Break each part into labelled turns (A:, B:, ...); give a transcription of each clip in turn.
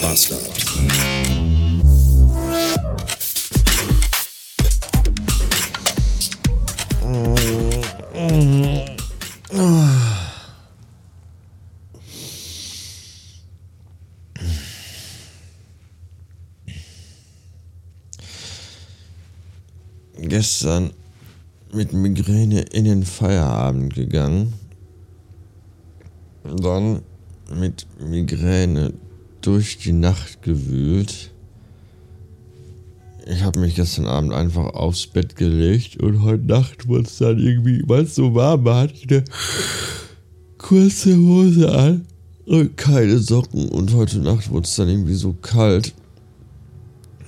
A: Bastard.
B: Gestern mit Migräne in den Feierabend gegangen. Dann mit Migräne durch die Nacht gewühlt. Ich habe mich gestern Abend einfach aufs Bett gelegt und heute Nacht wurde es dann irgendwie, weil es so warm war, hatte ich eine kurze Hose an und keine Socken. Und heute Nacht wurde es dann irgendwie so kalt,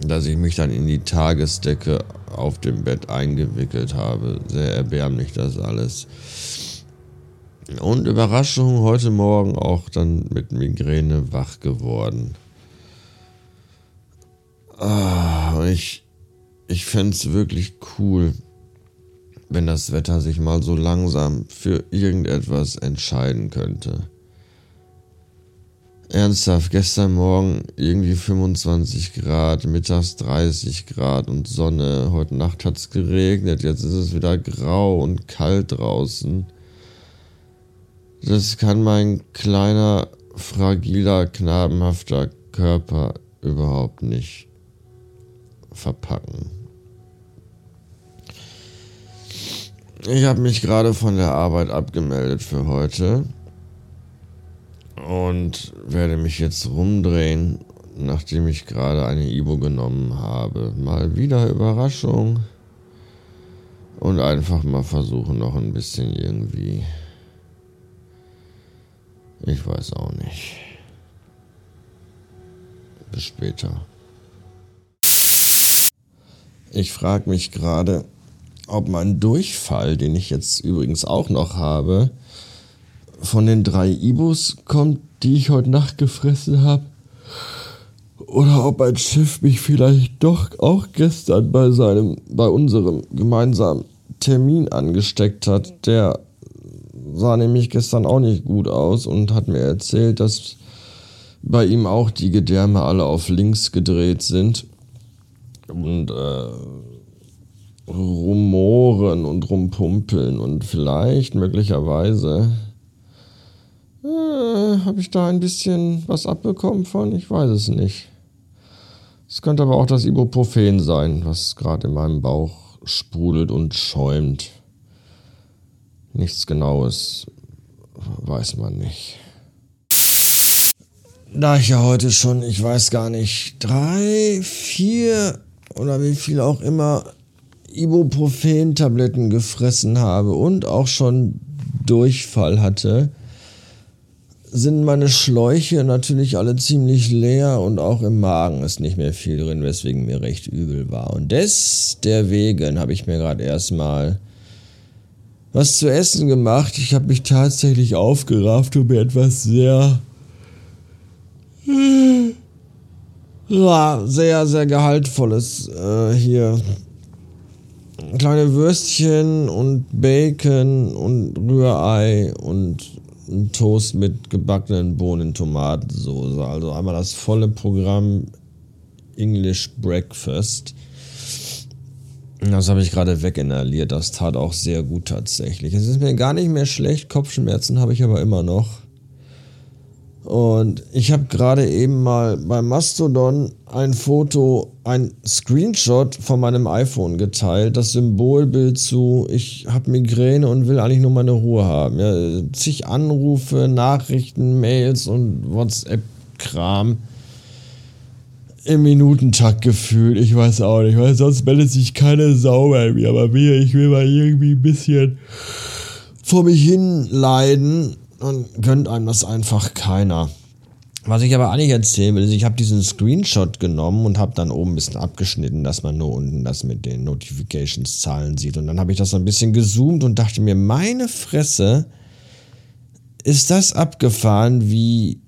B: dass ich mich dann in die Tagesdecke auf dem Bett eingewickelt habe. Sehr erbärmlich das alles. Und Überraschung, heute Morgen auch dann mit Migräne wach geworden. Ah, ich ich fände es wirklich cool, wenn das Wetter sich mal so langsam für irgendetwas entscheiden könnte. Ernsthaft, gestern Morgen irgendwie 25 Grad, mittags 30 Grad und Sonne. Heute Nacht hat es geregnet, jetzt ist es wieder grau und kalt draußen. Das kann mein kleiner, fragiler, knabenhafter Körper überhaupt nicht verpacken. Ich habe mich gerade von der Arbeit abgemeldet für heute und werde mich jetzt rumdrehen, nachdem ich gerade eine Ibo genommen habe. Mal wieder Überraschung und einfach mal versuchen, noch ein bisschen irgendwie. Ich weiß auch nicht. Bis später. Ich frage mich gerade, ob mein Durchfall, den ich jetzt übrigens auch noch habe, von den drei Ibus kommt, die ich heute Nacht gefressen habe. Oder ob ein Schiff mich vielleicht doch auch gestern bei seinem, bei unserem gemeinsamen Termin angesteckt hat. Der sah nämlich gestern auch nicht gut aus und hat mir erzählt, dass bei ihm auch die Gedärme alle auf links gedreht sind. Und äh, rumoren und rumpumpeln und vielleicht möglicherweise äh, habe ich da ein bisschen was abbekommen von? Ich weiß es nicht. Es könnte aber auch das Ibuprofen sein, was gerade in meinem Bauch sprudelt und schäumt. Nichts Genaues weiß man nicht. Da ich ja heute schon, ich weiß gar nicht, drei, vier oder wie viel auch immer Ibuprofen-Tabletten gefressen habe und auch schon Durchfall hatte, sind meine Schläuche natürlich alle ziemlich leer und auch im Magen ist nicht mehr viel drin, weswegen mir recht übel war. Und des deswegen habe ich mir gerade erstmal was zu essen gemacht. Ich habe mich tatsächlich aufgerafft und mir etwas sehr sehr, sehr gehaltvolles äh, hier. Kleine Würstchen und Bacon und Rührei und ein Toast mit gebackenen Bohnen, Tomatensoße. Also einmal das volle Programm English Breakfast. Das habe ich gerade weginhaliert. Das tat auch sehr gut tatsächlich. Es ist mir gar nicht mehr schlecht. Kopfschmerzen habe ich aber immer noch. Und ich habe gerade eben mal bei Mastodon ein Foto, ein Screenshot von meinem iPhone geteilt. Das Symbolbild zu, ich habe Migräne und will eigentlich nur meine Ruhe haben. Ja, zig Anrufe, Nachrichten, Mails und WhatsApp-Kram im Minutentakt gefühlt. Ich weiß auch nicht, weil sonst meldet sich keine Sau bei mir. Aber mir, ich will mal irgendwie ein bisschen vor mich hin leiden und gönnt einem das einfach keiner. Was ich aber eigentlich erzählen will, ist, ich habe diesen Screenshot genommen und habe dann oben ein bisschen abgeschnitten, dass man nur unten das mit den Notifications-Zahlen sieht. Und dann habe ich das so ein bisschen gezoomt und dachte mir, meine Fresse, ist das abgefahren, wie,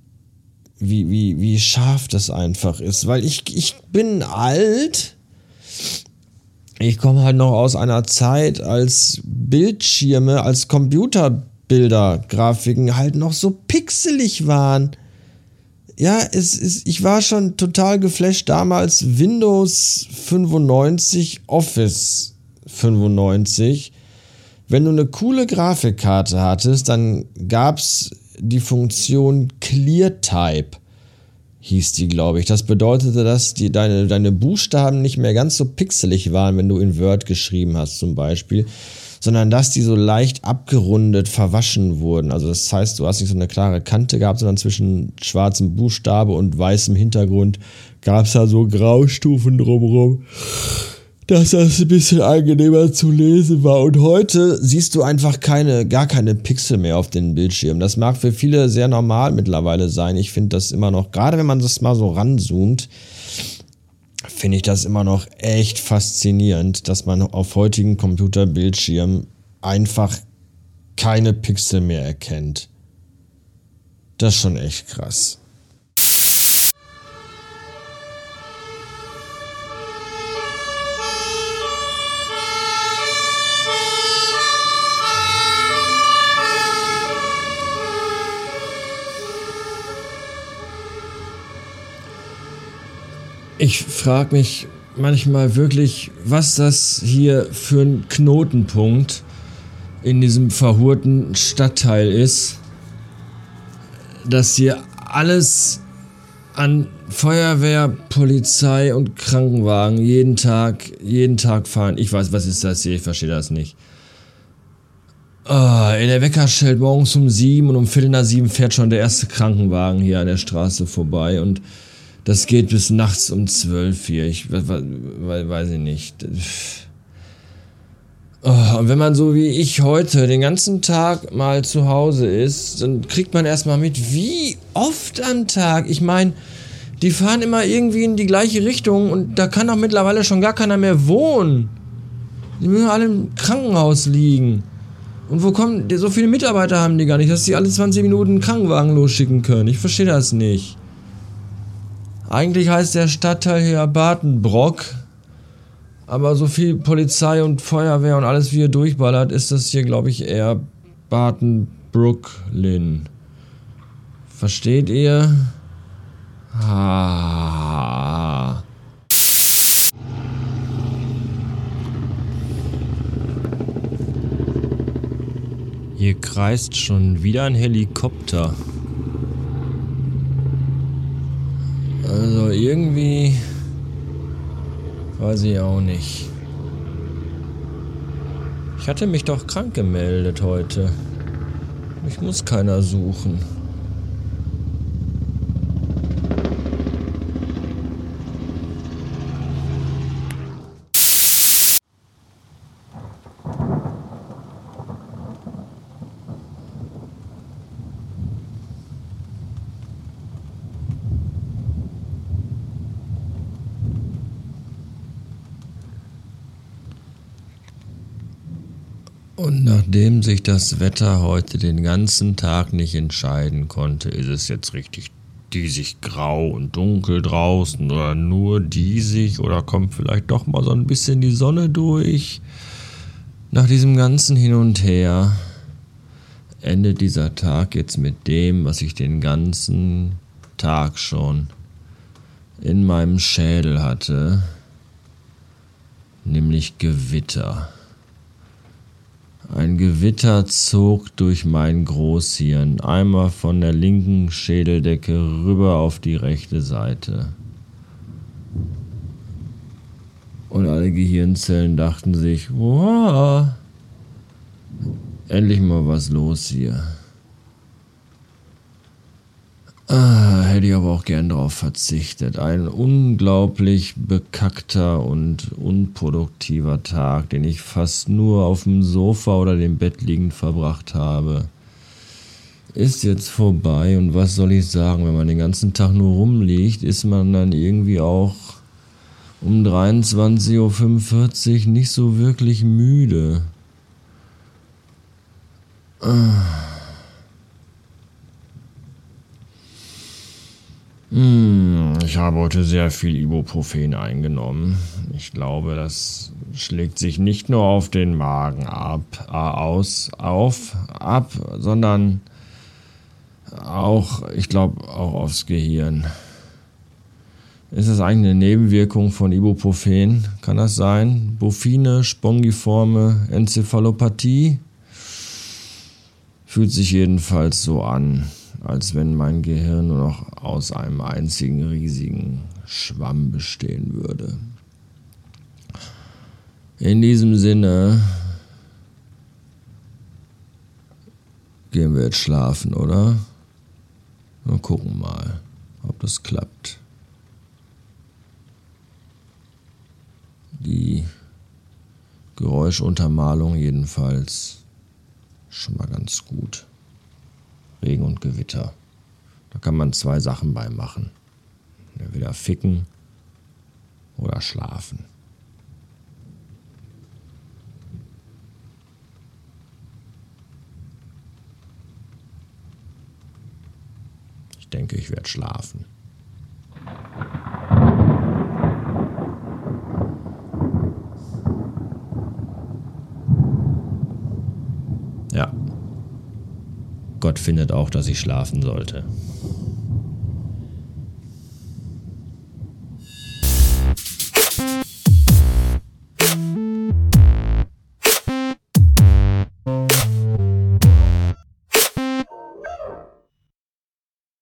B: wie, wie, wie scharf das einfach ist. Weil ich, ich bin alt. Ich komme halt noch aus einer Zeit, als Bildschirme, als Computer Bilder, Grafiken halt noch so pixelig waren. ja, es ist, ich war schon total geflasht damals. Windows 95, Office 95. Wenn du eine coole Grafikkarte hattest, dann gab es die Funktion ClearType, hieß die, glaube ich. Das bedeutete, dass die, deine, deine Buchstaben nicht mehr ganz so pixelig waren, wenn du in Word geschrieben hast, zum Beispiel, sondern dass die so leicht abgerundet verwaschen wurden. Also das heißt, du hast nicht so eine klare Kante gehabt, sondern zwischen schwarzem Buchstabe und weißem Hintergrund gab es da so Graustufen drumherum, dass das ein bisschen angenehmer zu lesen war. Und heute siehst du einfach keine, gar keine Pixel mehr auf den Bildschirm. Das mag für viele sehr normal mittlerweile sein. Ich finde das immer noch, gerade wenn man das mal so ranzoomt, finde ich das immer noch echt faszinierend, dass man auf heutigen Computerbildschirmen einfach keine Pixel mehr erkennt. Das ist schon echt krass. Ich frage mich manchmal wirklich, was das hier für ein Knotenpunkt in diesem verhurten Stadtteil ist, dass hier alles an Feuerwehr, Polizei und Krankenwagen jeden Tag, jeden Tag fahren. Ich weiß, was ist das hier? Ich verstehe das nicht. Oh, der Wecker stellt morgens um sieben und um Viertel nach sieben fährt schon der erste Krankenwagen hier an der Straße vorbei und das geht bis nachts um zwölf hier. Ich weiß ich nicht. Oh, und wenn man so wie ich heute den ganzen Tag mal zu Hause ist, dann kriegt man erstmal mit, wie oft am Tag. Ich meine, die fahren immer irgendwie in die gleiche Richtung und da kann doch mittlerweile schon gar keiner mehr wohnen. Die müssen alle im Krankenhaus liegen. Und wo kommen, so viele Mitarbeiter haben die gar nicht, dass sie alle 20 Minuten einen Krankenwagen losschicken können. Ich verstehe das nicht. Eigentlich heißt der Stadtteil hier Bartenbrock. Aber so viel Polizei und Feuerwehr und alles wie hier durchballert, ist das hier, glaube ich, eher Bartenbrooklyn. Versteht ihr? Ah. Hier kreist schon wieder ein Helikopter. Also irgendwie weiß ich auch nicht. Ich hatte mich doch krank gemeldet heute. Mich muss keiner suchen. Und nachdem sich das Wetter heute den ganzen Tag nicht entscheiden konnte, ist es jetzt richtig diesig grau und dunkel draußen oder nur diesig oder kommt vielleicht doch mal so ein bisschen die Sonne durch. Nach diesem ganzen Hin und Her endet dieser Tag jetzt mit dem, was ich den ganzen Tag schon in meinem Schädel hatte, nämlich Gewitter. Ein Gewitter zog durch mein Großhirn, einmal von der linken Schädeldecke rüber auf die rechte Seite. Und alle Gehirnzellen dachten sich, wow, endlich mal was los hier. Ah, hätte ich aber auch gern darauf verzichtet. Ein unglaublich bekackter und unproduktiver Tag, den ich fast nur auf dem Sofa oder dem Bett liegend verbracht habe. Ist jetzt vorbei und was soll ich sagen, wenn man den ganzen Tag nur rumliegt, ist man dann irgendwie auch um 23.45 Uhr nicht so wirklich müde. Ah. Hm, ich habe heute sehr viel Ibuprofen eingenommen. Ich glaube, das schlägt sich nicht nur auf den Magen ab, äh, aus, auf, ab, sondern auch, ich glaube, auch aufs Gehirn. Ist das eigentlich eine Nebenwirkung von Ibuprofen? Kann das sein? Bufine, spongiforme Enzephalopathie? Fühlt sich jedenfalls so an, als wenn mein Gehirn nur noch aus einem einzigen riesigen Schwamm bestehen würde. In diesem Sinne gehen wir jetzt schlafen, oder? Wir gucken mal, ob das klappt. Die Geräuschuntermalung jedenfalls schon mal ganz gut. Regen und Gewitter. Da kann man zwei Sachen bei machen. Entweder ficken oder schlafen. Ich denke, ich werde schlafen. Ja. Gott findet auch, dass ich schlafen sollte.